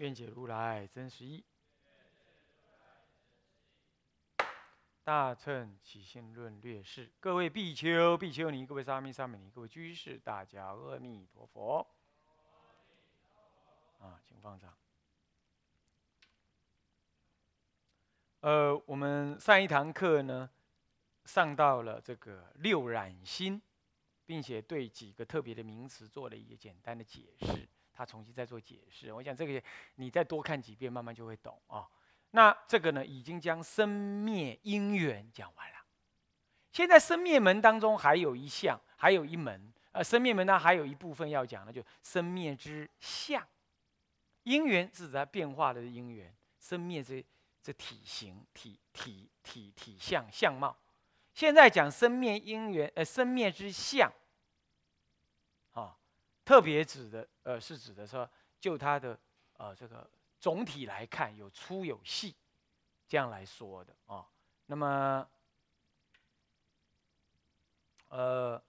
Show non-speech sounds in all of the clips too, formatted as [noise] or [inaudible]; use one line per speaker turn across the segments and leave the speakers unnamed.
愿解如来真实义。大乘起信论略释，各位比丘、比丘尼，各位沙弥、沙弥尼，各位居士，大家阿弥陀佛。啊，请放掌。呃，我们上一堂课呢，上到了这个六染心，并且对几个特别的名词做了一个简单的解释。他重新再做解释，我想这个你再多看几遍，慢慢就会懂啊。那这个呢，已经将生灭因缘讲完了。现在生灭门当中还有一项，还有一门，呃，生灭门呢还有一部分要讲的，就生灭之相。因缘是指它变化的因缘，生灭这。这体型、体体体体相相貌，现在讲生灭因缘，呃，生灭之相，特别指的，呃，是指的说，就它的，呃，这个总体来看，有粗有细，这样来说的啊。那么，呃，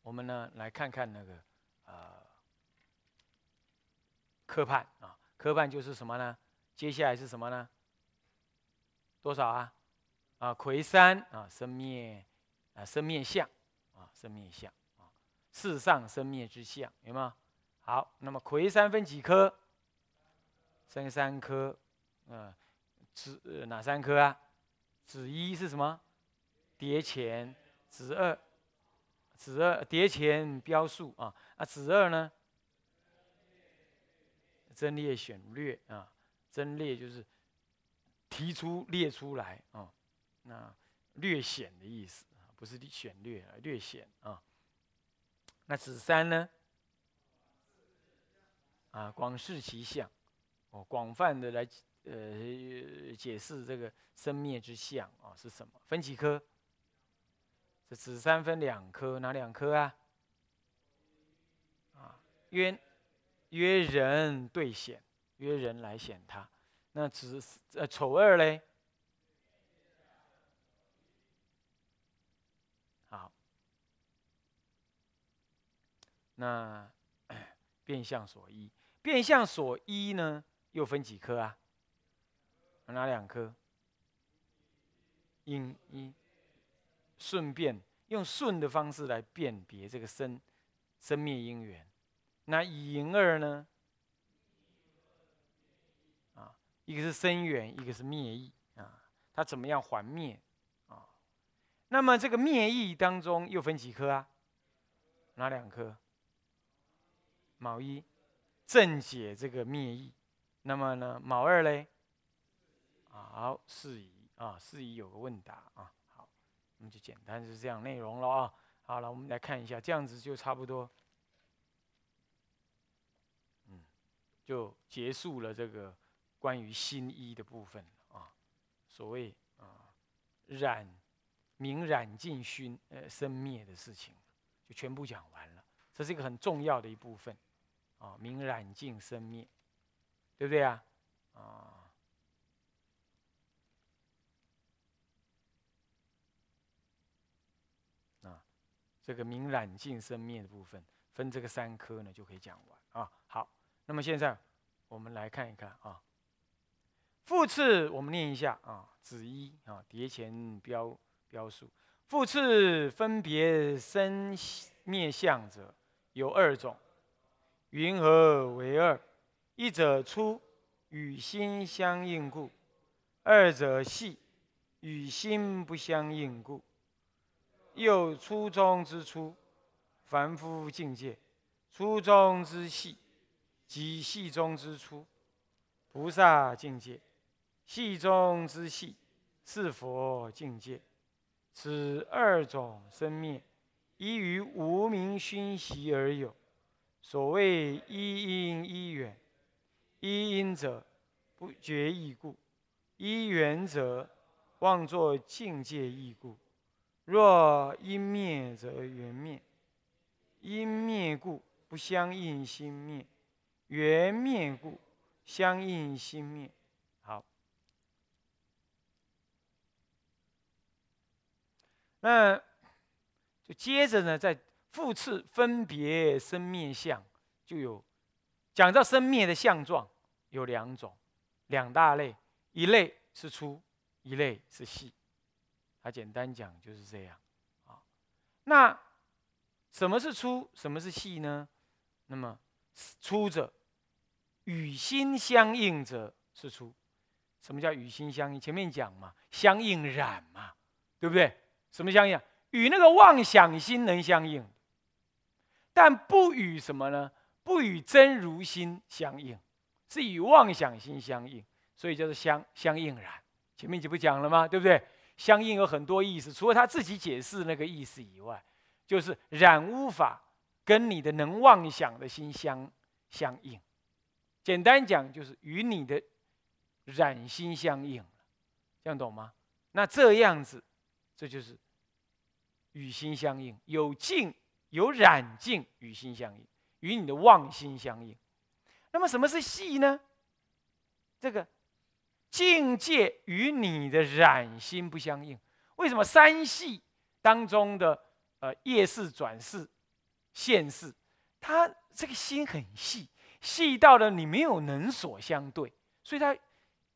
我们呢来看看那个，呃，科判啊，科判就是什么呢？接下来是什么呢？多少啊？啊，魁三啊，生灭啊，生灭相啊，生灭相，世上生灭之相，有没有？好，那么魁三分几颗？分三颗，嗯，子哪三颗啊？子一是什么？叠前，子二，子二叠前标数啊，啊，子二呢？真列选略啊。真列就是提出列出来啊，那略显的意思不是选略略显啊。那子三呢？啊，广示其相，哦，广泛的来呃解释这个生灭之相啊是什么？分几颗？这子三分两颗，哪两颗啊？啊，约约人对显。约人来显他，那子呃丑二嘞，好，那 [clears throat] 变相所依，变相所依呢又分几颗啊？哪两颗？因一，顺便用顺的方式来辨别这个生生灭因缘，那以因二呢？啊一个是生缘，一个是灭意啊。它怎么样还灭啊？那么这个灭意当中又分几颗啊？哪两颗？卯一正解这个灭意。那么呢，卯二嘞？好，四仪啊，四仪有个问答啊。好，我们就简单就是这样内容了啊。好了，我们来看一下，这样子就差不多，嗯，就结束了这个。关于新一的部分啊，所谓啊染明染尽熏呃生灭的事情，就全部讲完了。这是一个很重要的一部分啊，明染尽生灭，对不对啊？啊，啊，这个明染尽生灭的部分，分这个三科呢就可以讲完啊。好，那么现在我们来看一看啊。复次，我们念一下啊，子一啊，叠前标标数。复次分别生灭相者有二种，云何为二？一者粗，与心相应故；二者细，与心不相应故。又初中之初，凡夫境界；初中之细，即细中之初，菩萨境界。细中之细，是佛境界。此二种生灭，依于无名熏习而有。所谓一因一缘，一因者，不觉异故；一缘者，妄作境界异故。若因灭则缘灭，因灭故不相应心灭；缘灭故相应心灭。好，那就接着呢，在复次分别生灭相，就有讲到生灭的相状有两种，两大类，一类是粗，一类是细。他简单讲就是这样，啊，那什么是粗，什么是细呢？那么粗者与心相应者是粗。什么叫与心相应？前面讲嘛，相应染嘛，对不对？什么相应？与那个妄想心能相应，但不与什么呢？不与真如心相应，是与妄想心相应，所以叫做相相应染。前面就不讲了吗？对不对？相应有很多意思，除了他自己解释那个意思以外，就是染污法跟你的能妄想的心相相应。简单讲，就是与你的染心相应这样懂吗？那这样子，这就是与心相应，有净有染净，与心相应，与你的妄心相应。那么什么是细呢？这个。境界与你的染心不相应，为什么三系当中的呃夜视、转世、现世，它这个心很细，细到了你没有能所相对，所以它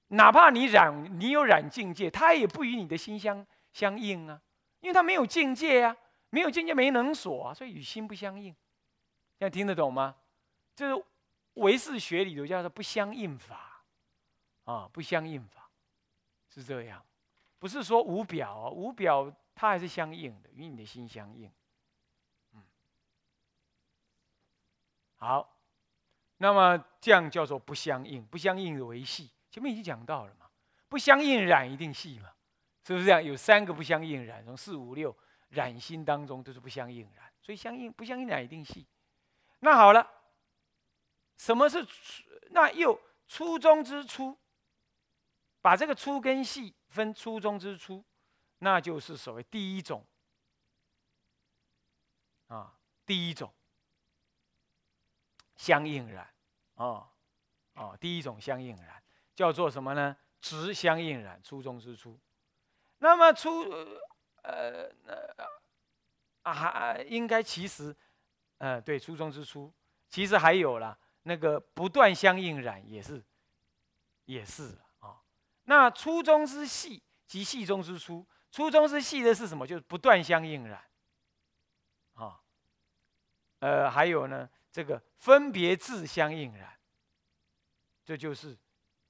哪怕你染，你有染境界，它也不与你的心相相应啊，因为它没有境界啊，没有境界没能所啊，所以与心不相应。现在听得懂吗？就是唯识学里头叫做不相应法。啊，不相应法是这样，不是说无表啊，无表它还是相应的，与你的心相应。嗯，好，那么这样叫做不相应，不相应的为系，前面已经讲到了嘛，不相应染一定系嘛，是不是这样？有三个不相应染，从四五六染心当中都是不相应染，所以相应不相应染一定系。那好了，什么是那又初中之初？把这个粗跟细分初中之初，那就是所谓第一种啊，第一种相应染啊，啊，第一种相应染叫做什么呢？直相应染，初中之初。那么初呃呃啊还，应该其实呃对，初中之初，其实还有了那个不断相应染，也是也是啊。那初中之细及细中之粗，初中之细的是什么？就是不断相应染，啊，呃，还有呢，这个分别自相应染，这就是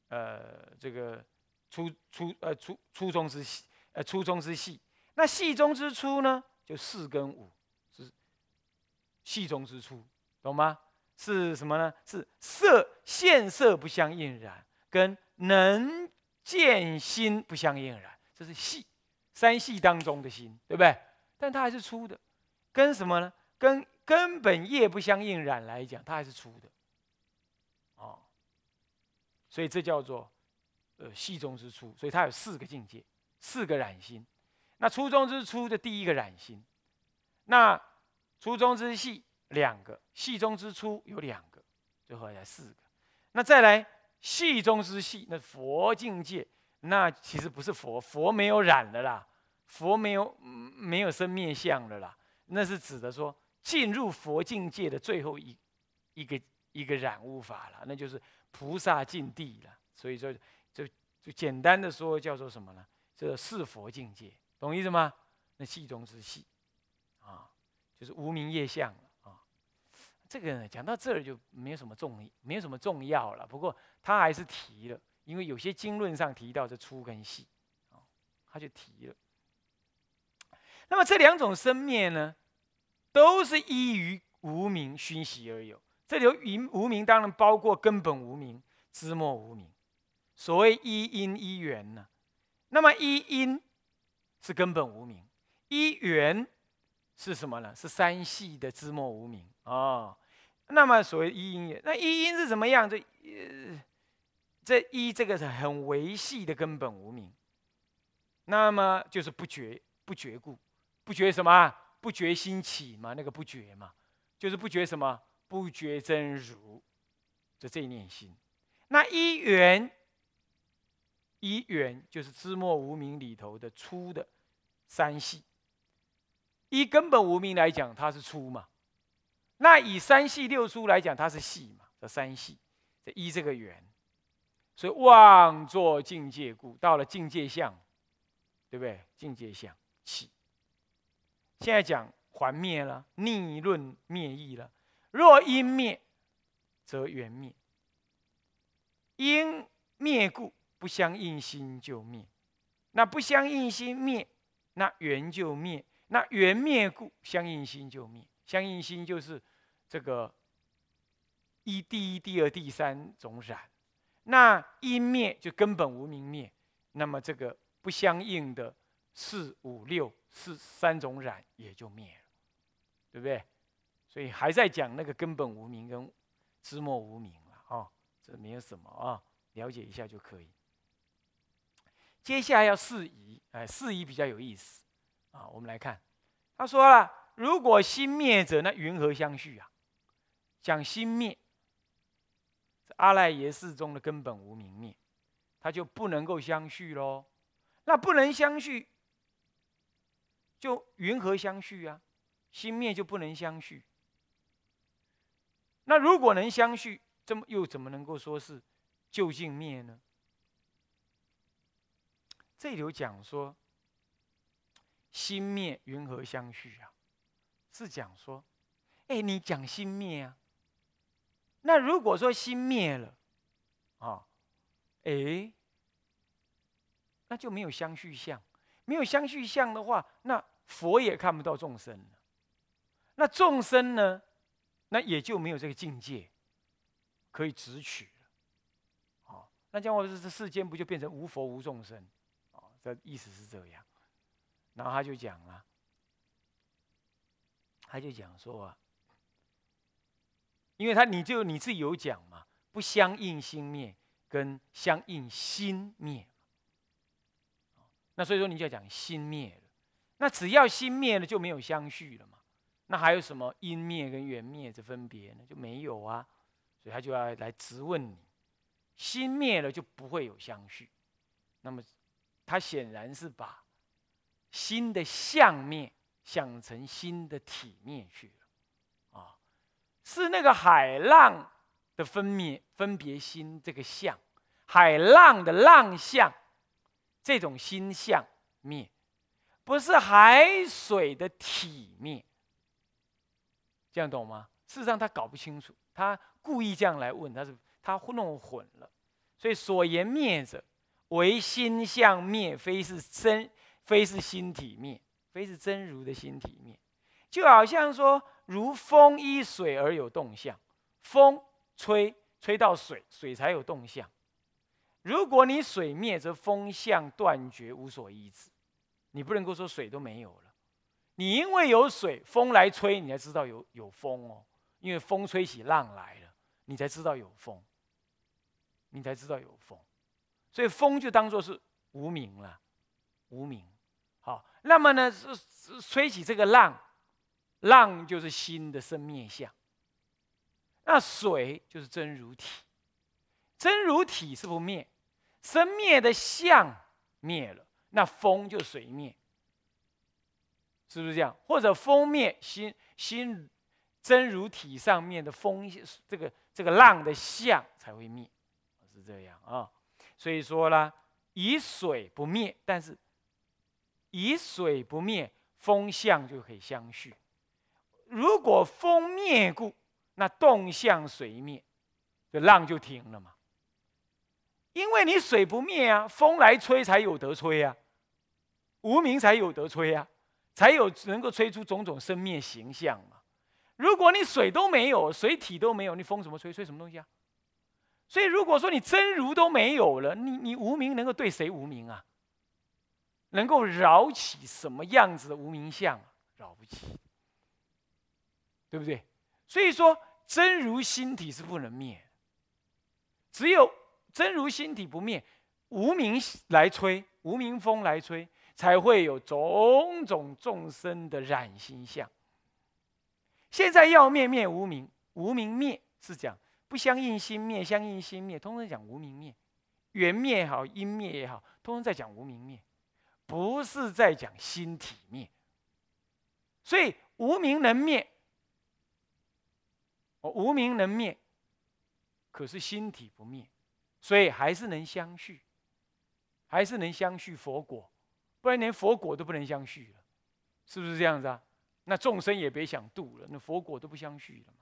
呃这个初初呃初初中之细，呃初中之细。那细中之粗呢？就四跟五是细中之粗，懂吗？是什么呢？是色现色不相应染，跟能。见心不相应染，这是细三细当中的心，对不对？但它还是粗的，跟什么呢？跟根本业不相应染来讲，它还是粗的。哦，所以这叫做呃细中之粗，所以它有四个境界，四个染心。那初中之初的第一个染心，那初中之细两个，细中之初有两个，最后才四个。那再来。细中之细，那佛境界，那其实不是佛，佛没有染的啦，佛没有没有生灭相的啦，那是指的说进入佛境界的最后一一个一个染污法了，那就是菩萨境地了。所以说，就就简单的说叫做什么呢？这是佛境界，懂意思吗？那戏中之戏，啊，就是无名业相了。这个呢，讲到这儿就没有什么重，没有什么重要了。不过他还是提了，因为有些经论上提到这粗跟细，啊，他就提了。那么这两种生灭呢，都是依于无名熏习而有。这里无无名当然包括根本无名、知末无名。所谓一因一缘呢，那么一因是根本无名，一缘是什么呢？是三系的知末无名啊。那么所谓一因也，那一因是怎么样？这呃这一这个是很维系的根本无名。那么就是不觉不觉故，不觉什么？不觉心起嘛？那个不觉嘛，就是不觉什么？不觉真如，就这一念心。那一缘，一缘就是知末无名里头的粗的三系。以根本无名来讲，它是粗嘛？那以三系六粗来讲，它是细嘛？这三系，这一这个缘，所以妄作境界故，到了境界相，对不对？境界相起。现在讲还灭了，逆论灭意了。若因灭，则缘灭。因灭故，不相应心就灭。那不相应心灭，那缘就灭。那缘灭故，相应心就灭。相应心就是这个一、第一、第二、第三种染。那因灭就根本无明灭。那么这个不相应的四、五、六。四三种染也就灭了，对不对？所以还在讲那个根本无名跟知末无名了啊，这没有什么啊，了解一下就可以。接下来要四疑，哎，四疑比较有意思啊。我们来看，他说了，如果心灭者，那云何相续啊？讲心灭，阿赖耶识中的根本无明灭，它就不能够相续喽。那不能相续。就云何相续啊？心灭就不能相续。那如果能相续，这么又怎么能够说是究竟灭呢？这里有讲说，心灭云何相续啊？是讲说，哎，你讲心灭啊？那如果说心灭了，啊，哎，那就没有相续相。没有相续相的话，那佛也看不到众生了。那众生呢？那也就没有这个境界可以直取了。好，那将来这这世间不就变成无佛无众生？这意思是这样。然后他就讲了，他就讲说啊，因为他你就你自己有讲嘛，不相应心灭跟相应心灭。那所以说，你就要讲心灭了。那只要心灭了，就没有相续了嘛。那还有什么因灭跟缘灭这分别呢？就没有啊。所以他就要来质问你：心灭了就不会有相续。那么他显然是把心的相面想成心的体面去了啊。是那个海浪的分灭分别心这个相，海浪的浪相。这种心相灭，不是海水的体面，这样懂吗？事实上他搞不清楚，他故意这样来问，他是他弄混了。所以所言灭者，唯心相灭，非是真，非是心体灭，非是真如的心体灭。就好像说，如风依水而有动向，风吹吹到水，水才有动向。如果你水灭，则风向断绝，无所依止。你不能够说水都没有了。你因为有水，风来吹，你才知道有有风哦。因为风吹起浪来了，你才知道有风。你才知道有风，所以风就当做是无名了，无名。好，那么呢，是吹起这个浪，浪就是心的生灭相。那水就是真如体。真如体是不灭，生灭的相灭了，那风就随灭，是不是这样？或者风灭，心心真如体上面的风，这个这个浪的相才会灭，是这样啊。所以说呢，以水不灭，但是以水不灭，风相就可以相续。如果风灭故，那动向水灭，这浪就停了嘛。因为你水不灭啊，风来吹才有得吹啊，无名才有得吹啊，才有能够吹出种种生灭形象嘛。如果你水都没有，水体都没有，你风怎么吹？吹什么东西啊？所以如果说你真如都没有了，你你无名能够对谁无名啊？能够扰起什么样子的无名相啊？扰不起，对不对？所以说真如心体是不能灭，只有。真如心体不灭，无名来吹，无名风来吹，才会有种种众生的染心相。现在要灭灭无名，无名灭是讲不相应心灭，相应心灭，通常讲无名灭，缘灭也好，因灭也好，通常在讲无名灭，不是在讲心体灭。所以无名能灭，哦无名能灭，可是心体不灭，所以还是能相续，还是能相续佛果，不然连佛果都不能相续了，是不是这样子啊？那众生也别想度了，那佛果都不相续了。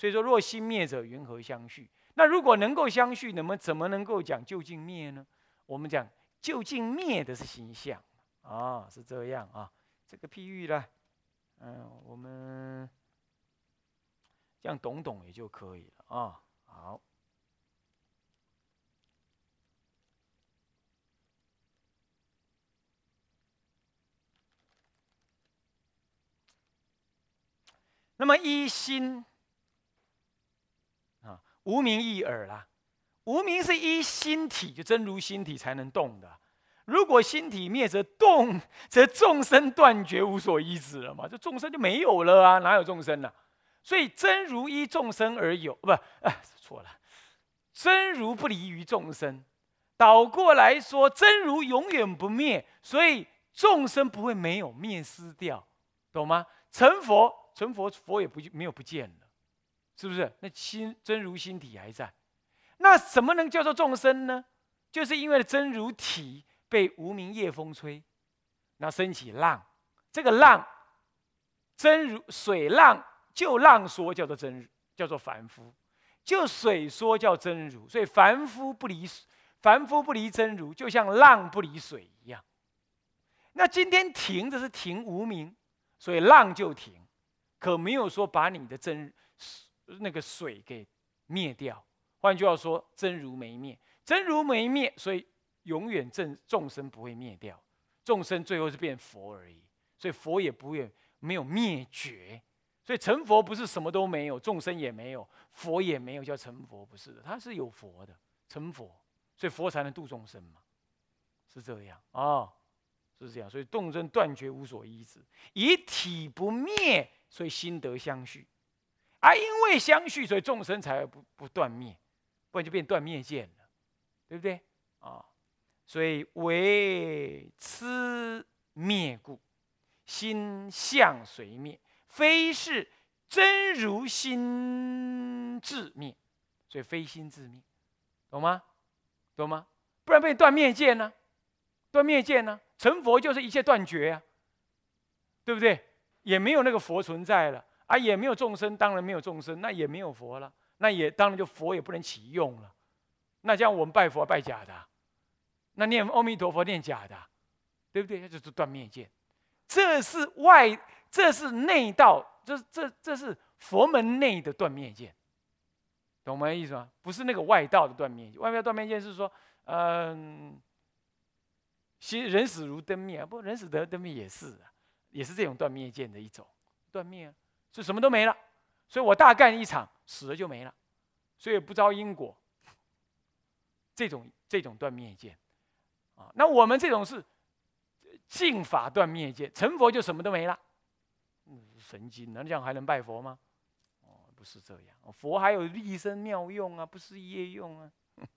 所以说，若心灭者，云何相续？那如果能够相续，那么怎么能够讲究竟灭呢？我们讲究竟灭的是心相啊，是这样啊。这个譬喻呢，嗯，我们这样懂懂也就可以了啊。好。那么一心，无名一耳啦。无名是一心体，就真如心体才能动的。如果心体灭，则动，[laughs] 则众生断绝，无所依止了嘛？这众生就没有了啊，哪有众生呢？所以真如依众生而有，不，哎，错了。真如不离于众生，倒过来说，真如永远不灭，所以众生不会没有灭失掉，懂吗？成佛。成佛，佛也不没有不见了，是不是？那心真如心体还在，那什么能叫做众生呢？就是因为真如体被无名夜风吹，那升起浪，这个浪真如水浪，就浪说叫做真，叫做凡夫；就水说叫真如。所以凡夫不离凡夫不离真如，就像浪不离水一样。那今天停的是停无名，所以浪就停。可没有说把你的真那个水给灭掉。换句话说，真如没灭，真如没灭，所以永远正众生不会灭掉，众生最后是变佛而已。所以佛也不会没有灭绝。所以成佛不是什么都没有，众生也没有，佛也没有，叫成佛不是的，他是有佛的，成佛，所以佛才能度众生嘛，是这样啊，是这样。所以动真断绝无所依止，以体不灭。所以心得相续，而因为相续，所以众生才不不断灭，不然就变断灭见了，对不对啊？所以为痴灭故，心相随灭，非是真如心自灭，所以非心自灭，懂吗？懂吗？不然被断灭见呢？断灭见呢？成佛就是一切断绝呀，对不对？也没有那个佛存在了啊，也没有众生，当然没有众生，那也没有佛了，那也当然就佛也不能起用了。那这样我们拜佛拜假的，那念阿弥陀佛念假的，对不对？那就是断灭见，这是外，这是内道，这这这是佛门内的断灭见，懂吗？意思吗？不是那个外道的断灭，外面断灭见是说，嗯，其人死如灯灭，不，人死得灯灭也是。也是这种断灭见的一种，断灭啊，是什么都没了，所以我大干一场，死了就没了，所以不招因果。这种这种断灭见，啊，那我们这种是净法断灭见，成佛就什么都没了，嗯神经，那这样还能拜佛吗？哦，不是这样，佛还有立身妙用啊，不是业用啊。[sighs]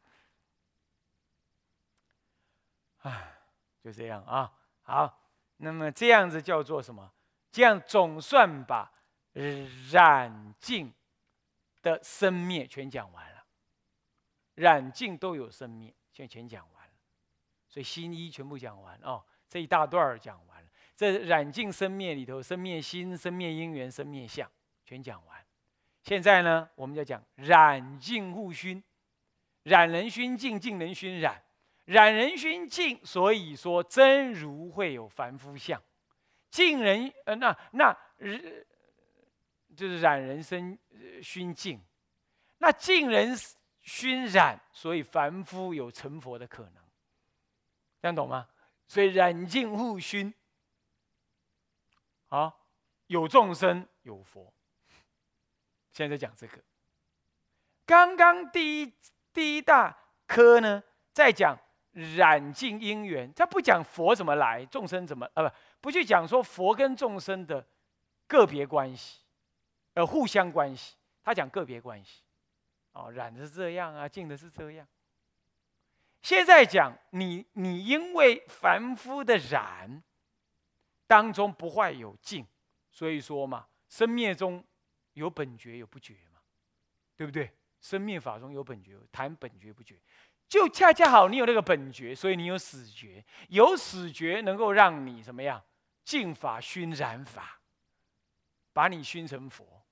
唉，就这样啊，好。那么这样子叫做什么？这样总算把染净的生灭全讲完了。染净都有生灭，现在全讲完了。所以心一全部讲完哦，这一大段儿讲完了。这染净生灭里头，生灭心、生灭因缘、生灭相，全讲完。现在呢，我们要讲染净互熏，染人熏净，净人熏染。染人熏净，所以说真如会有凡夫相；净人呃，那那人就是染人生熏净，那净人熏染，所以凡夫有成佛的可能。这样懂吗？所以染净互熏，好，有众生有佛。现在讲这个，刚刚第一第一大。科呢，在讲染净因缘，他不讲佛怎么来，众生怎么呃不不去讲说佛跟众生的个别关系，呃互相关系，他讲个别关系。哦，染的是这样啊，净的是这样。现在讲你，你因为凡夫的染当中不坏有净，所以说嘛，生灭中有本觉有不觉嘛，对不对？生灭法中有本觉，谈本觉不觉，就恰恰好你有那个本觉，所以你有死觉，有死觉能够让你怎么样？净法熏染法，把你熏成佛。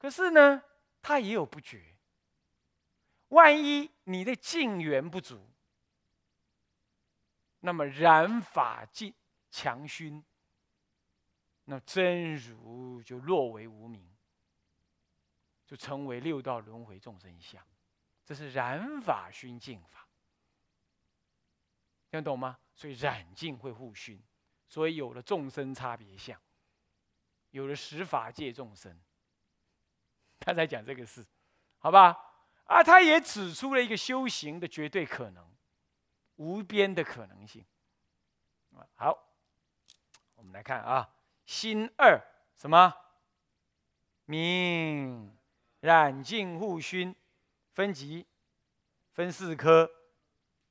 可是呢，他也有不觉。万一你的净缘不足，那么染法净强熏，那真如就落为无名，就成为六道轮回众生相。这是染法熏净法，听懂吗？所以染净会互熏，所以有了众生差别相，有了十法界众生。他在讲这个事，好吧？啊，他也指出了一个修行的绝对可能，无边的可能性。好，我们来看啊，心二什么？明染净互熏，分级分四科，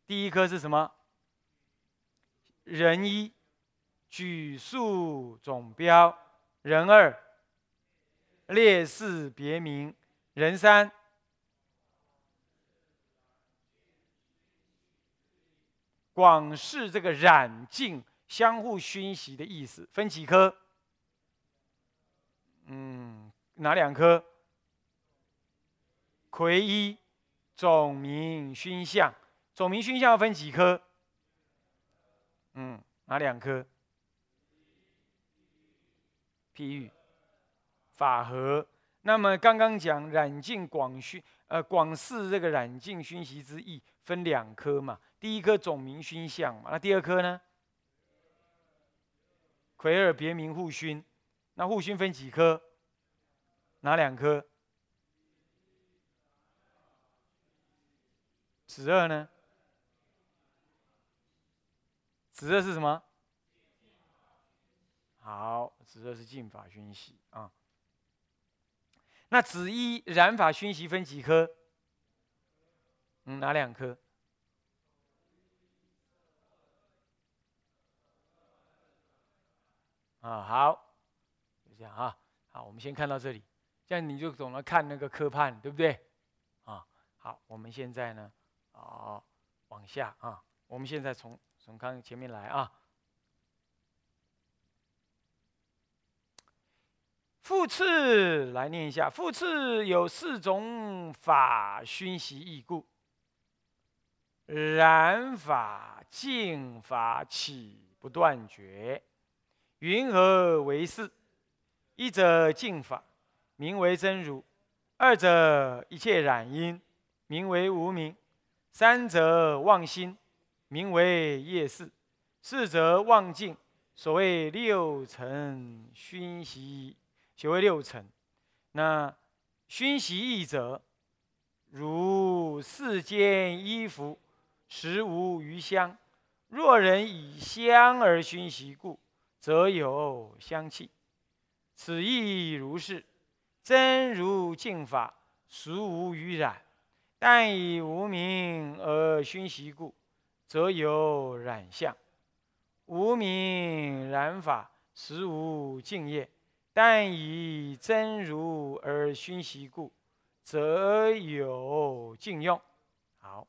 第一科是什么？人一举数总标，人二。列四别名，人三广示这个染净相互熏习的意思，分几科？嗯，哪两科？魁一总名熏相，总名熏相要分几科？嗯，哪两科？譬喻。法和，那么刚刚讲染净广熏，呃，广示这个染净熏习之意分两科嘛。第一科总名熏相嘛，那第二科呢？魁尔别名互熏，那互熏分几科？哪两科？子二呢？子二是什么？好，子二是净法熏习啊。那紫衣染法熏习分几科？嗯，哪两科？啊，好，就这样啊。好，我们先看到这里，这样你就懂了看那个科判，对不对？啊，好，我们现在呢，啊，往下啊，我们现在从从看前面来啊。复次来念一下，复次有四种法熏习异故，染法、净法起不断绝，云何为是？一者净法，名为真如；二者一切染因，名为无名；三者妄心，名为业事；四则妄境，所谓六尘熏习。学为六尘，那熏习易者，如世间衣服，实无余香。若人以香而熏习故，则有香气。此亦如是。真如净法，实无余染，但以无名而熏习故，则有染相。无名染法，实无净业。但以真如而熏习故，则有净用。好，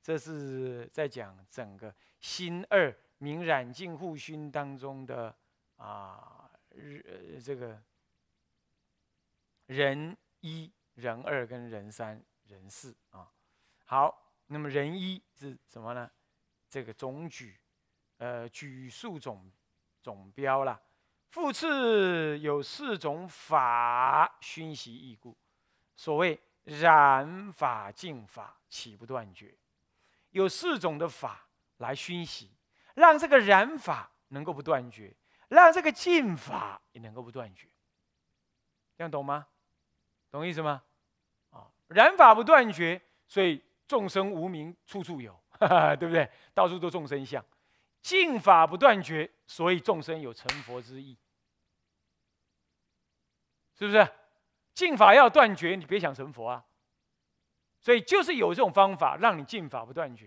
这是在讲整个心二明染净互熏当中的啊，日这个人一、人二跟人三、人四啊。好，那么人一是什么呢？这个总举，呃，举数总总标了。复次有四种法熏习异故，所谓染法、净法岂不断绝。有四种的法来熏习，让这个染法能够不断绝，让这个净法也能够不断绝。这样懂吗？懂意思吗？啊，染法不断绝，所以众生无名处处有，[laughs] 对不对？到处都众生相，净法不断绝，所以众生有成佛之意，是不是？净法要断绝，你别想成佛啊。所以就是有这种方法，让你净法不断绝。